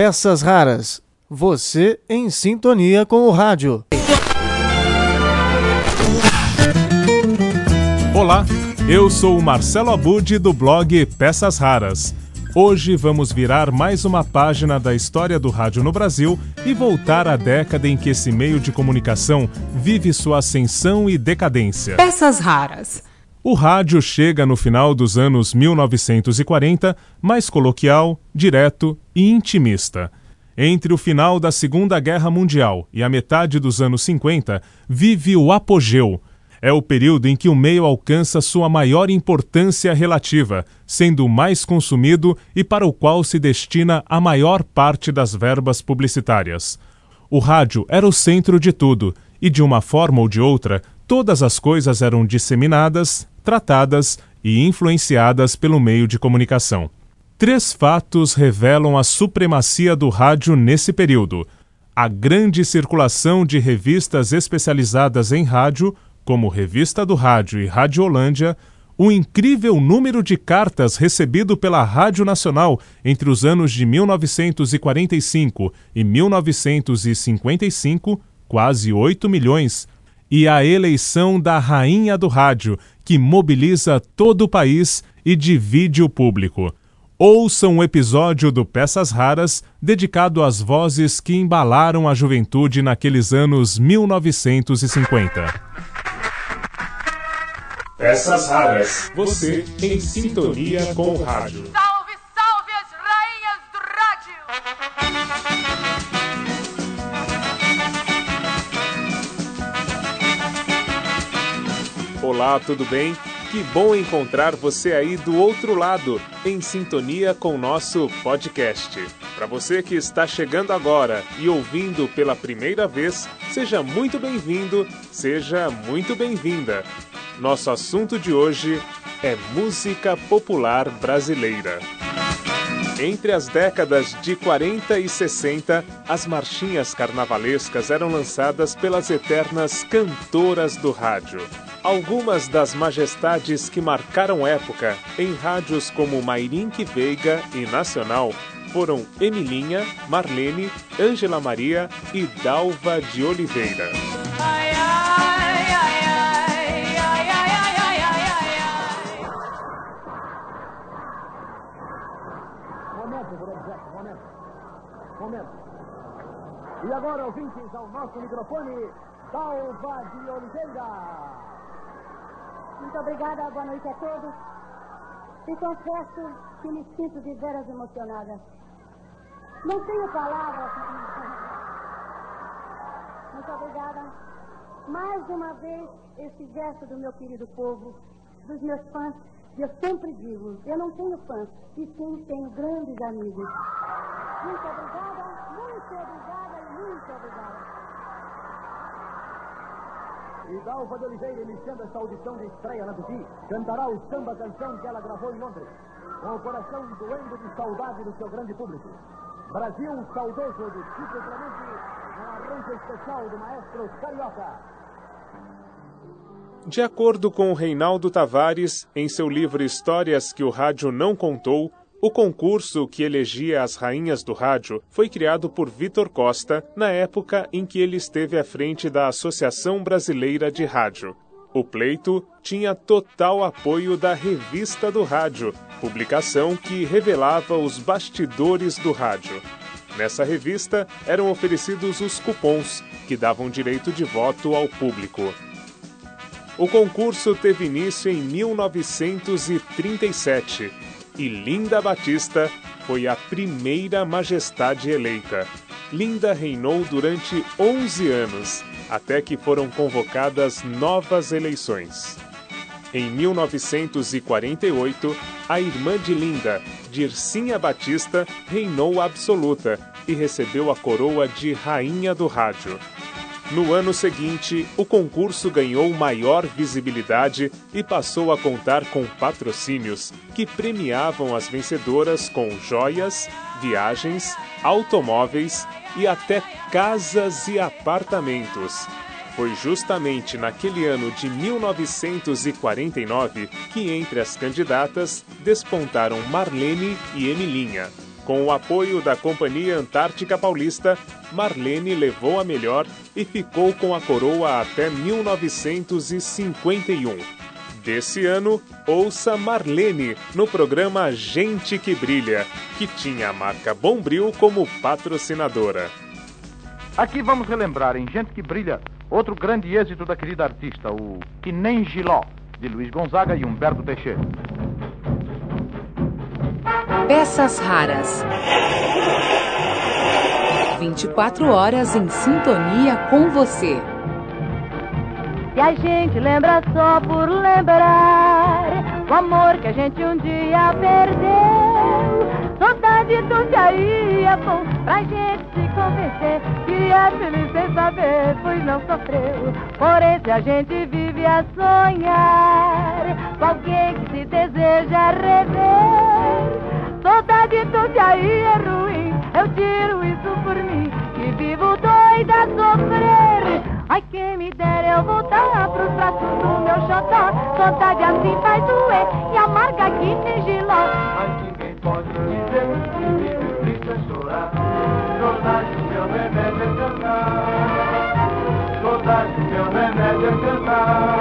Peças Raras. Você em sintonia com o rádio. Olá, eu sou o Marcelo Abud do blog Peças Raras. Hoje vamos virar mais uma página da história do rádio no Brasil e voltar à década em que esse meio de comunicação vive sua ascensão e decadência. Peças raras. O rádio chega no final dos anos 1940 mais coloquial, direto e intimista. Entre o final da Segunda Guerra Mundial e a metade dos anos 50, vive o apogeu. É o período em que o meio alcança sua maior importância relativa, sendo o mais consumido e para o qual se destina a maior parte das verbas publicitárias. O rádio era o centro de tudo, e de uma forma ou de outra, todas as coisas eram disseminadas, tratadas e influenciadas pelo meio de comunicação. Três fatos revelam a supremacia do rádio nesse período: a grande circulação de revistas especializadas em rádio, como Revista do Rádio e Radiolândia, o incrível número de cartas recebido pela Rádio Nacional entre os anos de 1945 e 1955, quase 8 milhões, e a eleição da Rainha do Rádio, que mobiliza todo o país e divide o público. Ouça um episódio do Peças Raras dedicado às vozes que embalaram a juventude naqueles anos 1950. Peças Raras. Você em sintonia com o rádio. Salve, salve as rainhas do rádio! Olá, tudo bem? Que bom encontrar você aí do outro lado, em sintonia com o nosso podcast. Para você que está chegando agora e ouvindo pela primeira vez, seja muito bem-vindo, seja muito bem-vinda. Nosso assunto de hoje é música popular brasileira. Entre as décadas de 40 e 60, as marchinhas carnavalescas eram lançadas pelas eternas cantoras do rádio. Algumas das majestades que marcaram época em rádios como Mairink Veiga e Nacional foram Emilinha, Marlene, Ângela Maria e Dalva de Oliveira. Ai, ai, ai, ai, ai, ai, momento, Jackson, é momento. Momento. E agora, ouvintes, ao nosso microfone, Dalva de Oliveira. Muito obrigada, boa noite a todos. E confesso que me sinto de veras emocionada. Não tenho palavras. Muito obrigada. Mais uma vez, esse gesto do meu querido povo, dos meus fãs. Eu sempre digo, eu não tenho fãs, e sim tenho grandes amigos. Muito obrigada, muito obrigada e muito obrigada. E Dalva de Oliveira, iniciando esta audição de estreia na Tupi, cantará o samba canção que ela gravou em Londres, com o coração doendo de saudade do seu grande público. Brasil saudoso de Chico Clemente, um arranjo especial do maestro Carioca. De acordo com Reinaldo Tavares, em seu livro Histórias que o Rádio Não Contou, o concurso que elegia as rainhas do rádio foi criado por Vitor Costa na época em que ele esteve à frente da Associação Brasileira de Rádio. O pleito tinha total apoio da Revista do Rádio, publicação que revelava os bastidores do rádio. Nessa revista eram oferecidos os cupons, que davam direito de voto ao público. O concurso teve início em 1937 e Linda Batista foi a primeira majestade eleita. Linda reinou durante 11 anos, até que foram convocadas novas eleições. Em 1948, a irmã de Linda, Dircinha Batista, reinou absoluta e recebeu a coroa de Rainha do Rádio. No ano seguinte, o concurso ganhou maior visibilidade e passou a contar com patrocínios que premiavam as vencedoras com joias, viagens, automóveis e até casas e apartamentos. Foi justamente naquele ano de 1949 que entre as candidatas despontaram Marlene e Emilinha, Com o apoio da Companhia Antártica Paulista, Marlene levou a melhor e ficou com a coroa até 1951. Desse ano, ouça Marlene no programa Gente que Brilha, que tinha a marca Bombril como patrocinadora. Aqui vamos relembrar em Gente que Brilha outro grande êxito da querida artista, o Que Nem Giló, de Luiz Gonzaga e Humberto Teixeira. Peças raras. 24 horas em sintonia com você. E a gente lembra só por lembrar o amor que a gente um dia perdeu. Saudade do dia é bom pra gente se convencer que é feliz sem saber, pois não sofreu. Porém, se a gente vive a sonhar com alguém que se deseja rever. Do dia é ruim, eu tiro isso por mim, que vivo doida a sofrer. Ai, quem me dera eu voltar pros braços do meu xodó. Saudade assim faz doer e amarga que nem giló. Mas ninguém pode dizer que me precisa chorar. Saudade, meu remédio é cantar. Saudade, meu remédio é cantar.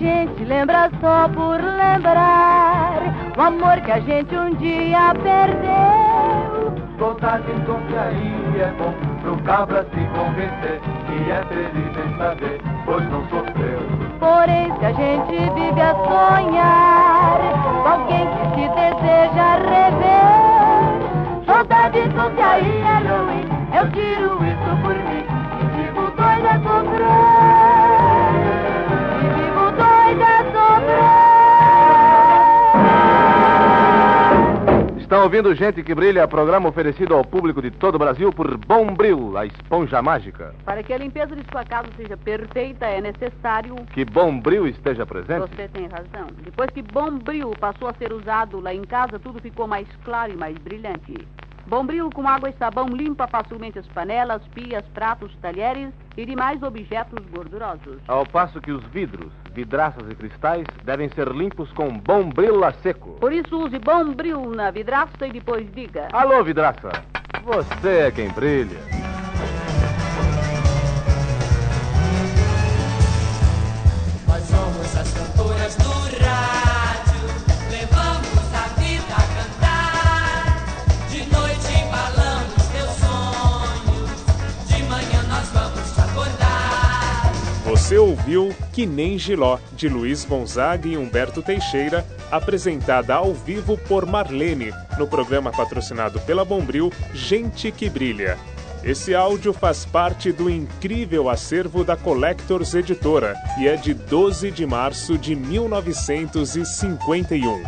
Gente lembra só por lembrar o amor que a gente um dia perdeu. Saudade que aí é bom pro cabra se convencer que é feliz em saber, pois não sofreu. Porém, se a gente vive a sonhar ouvindo Gente que Brilha, programa oferecido ao público de todo o Brasil por Bombril, a esponja mágica. Para que a limpeza de sua casa seja perfeita, é necessário. Que Bombril esteja presente. Você tem razão. Depois que Bombril passou a ser usado lá em casa, tudo ficou mais claro e mais brilhante. Bombril com água e sabão limpa facilmente as panelas, pias, pratos, talheres e demais objetos gordurosos. Ao passo que os vidros, vidraças e cristais devem ser limpos com Bombril a seco. Por isso, use Bombril na vidraça e depois diga. Alô, vidraça. Você é quem brilha. Nós somos as cantoras Você ouviu Que Nem Giló, de Luiz Gonzaga e Humberto Teixeira, apresentada ao vivo por Marlene, no programa patrocinado pela Bombril Gente que Brilha. Esse áudio faz parte do incrível acervo da Collectors Editora e é de 12 de março de 1951.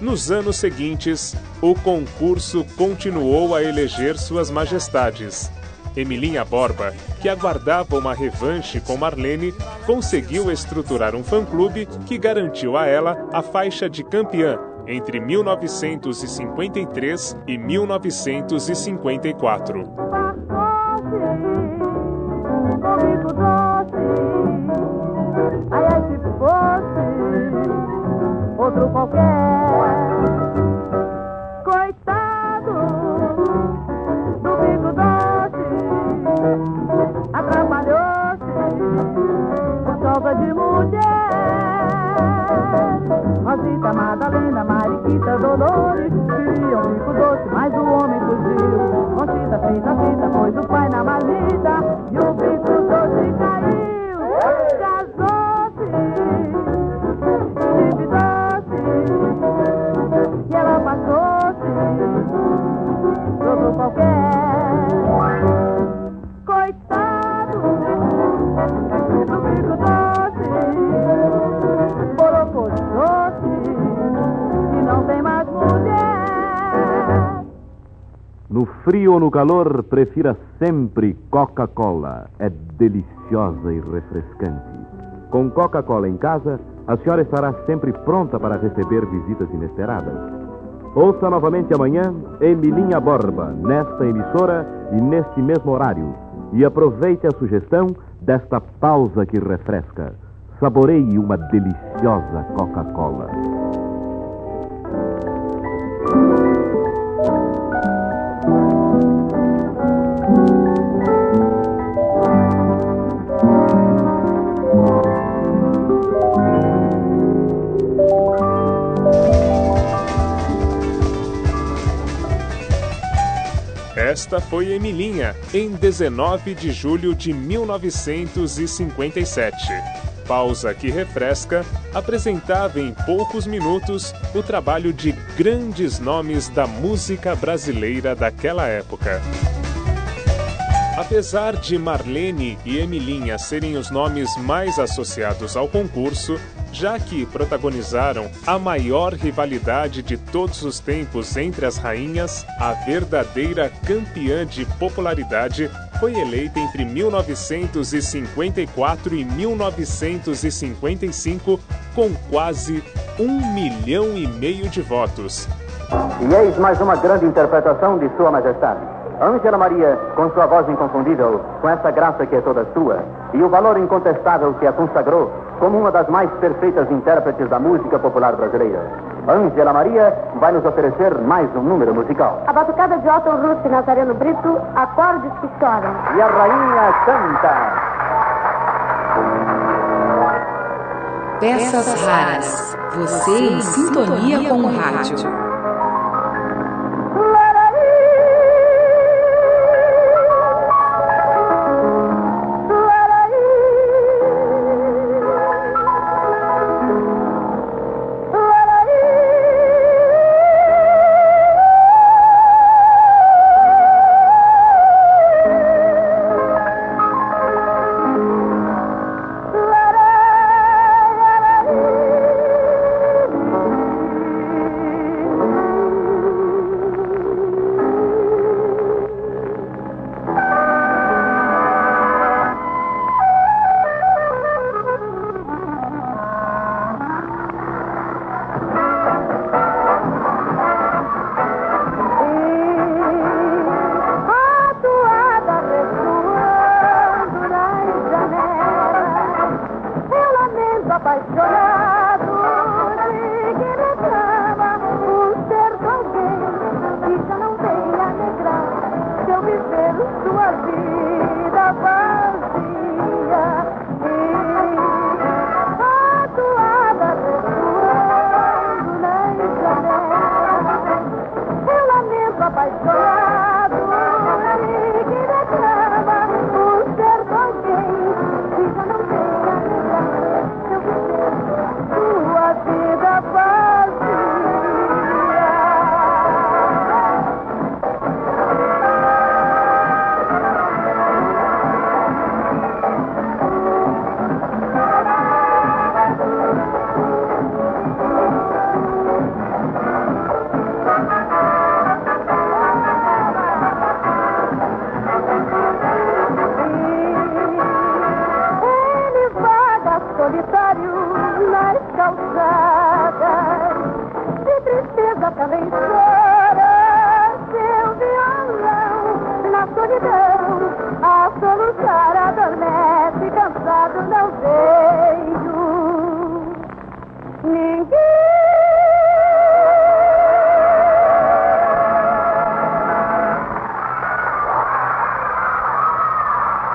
Nos anos seguintes, o concurso continuou a eleger suas majestades. Emilinha Borba, que aguardava uma revanche com Marlene, conseguiu estruturar um fã-clube que garantiu a ela a faixa de campeã entre 1953 e 1954. Comigo doce, ai ai se fosse outro qualquer. Frio ou no calor, prefira sempre Coca-Cola. É deliciosa e refrescante. Com Coca-Cola em casa, a senhora estará sempre pronta para receber visitas inesperadas. Ouça novamente amanhã Emilinha Borba, nesta emissora e neste mesmo horário. E aproveite a sugestão desta pausa que refresca. Saboreie uma deliciosa Coca-Cola. Esta foi Emilinha, em 19 de julho de 1957. Pausa que refresca apresentava em poucos minutos o trabalho de grandes nomes da música brasileira daquela época. Apesar de Marlene e Emilinha serem os nomes mais associados ao concurso, já que protagonizaram a maior rivalidade de todos os tempos entre as rainhas, a verdadeira campeã de popularidade foi eleita entre 1954 e 1955 com quase um milhão e meio de votos. E eis mais uma grande interpretação de Sua Majestade. Ângela Maria, com sua voz inconfundível, com essa graça que é toda sua, e o valor incontestável que a consagrou como uma das mais perfeitas intérpretes da música popular brasileira. Ângela Maria vai nos oferecer mais um número musical. A batucada de Otto Ruth e Nazareno Brito, acordes que choram. E a rainha canta. Peças raras. Você em sintonia com o rádio. sua vida vazia.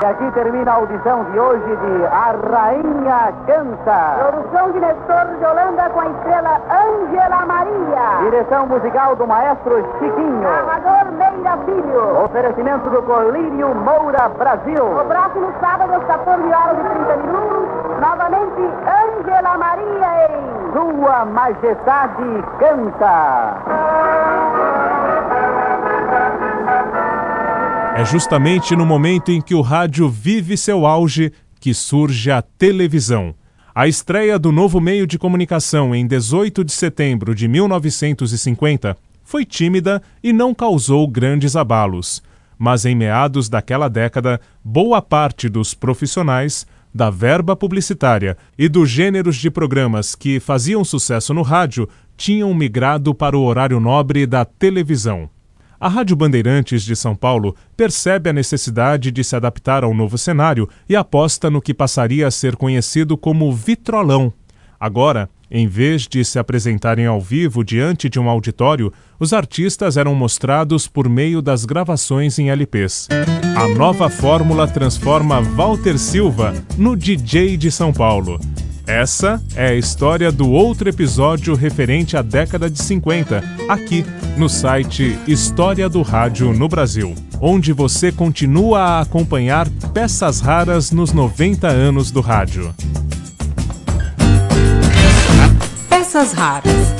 E aqui termina a audição de hoje de A Rainha Canta. Produção de Nestor de Holanda com a estrela Ângela Maria. Direção musical do maestro Chiquinho. Filho. Oferecimento do Colírio Moura Brasil. O próximo sábado, às 14 horas e 30 minutos, novamente Ângela Maria em Sua Majestade Canta. É justamente no momento em que o rádio vive seu auge que surge a televisão. A estreia do novo meio de comunicação em 18 de setembro de 1950 foi tímida e não causou grandes abalos. Mas em meados daquela década, boa parte dos profissionais, da verba publicitária e dos gêneros de programas que faziam sucesso no rádio tinham migrado para o horário nobre da televisão. a Rádio Bandeirantes de São Paulo percebe a necessidade de se adaptar ao novo cenário e aposta no que passaria a ser conhecido como vitrolão. Agora, em vez de se apresentarem ao vivo diante de um auditório, os artistas eram mostrados por meio das gravações em LPs. A nova fórmula transforma Walter Silva no DJ de São Paulo. Essa é a história do outro episódio referente à década de 50, aqui no site História do Rádio no Brasil, onde você continua a acompanhar peças raras nos 90 anos do rádio. Peças raras.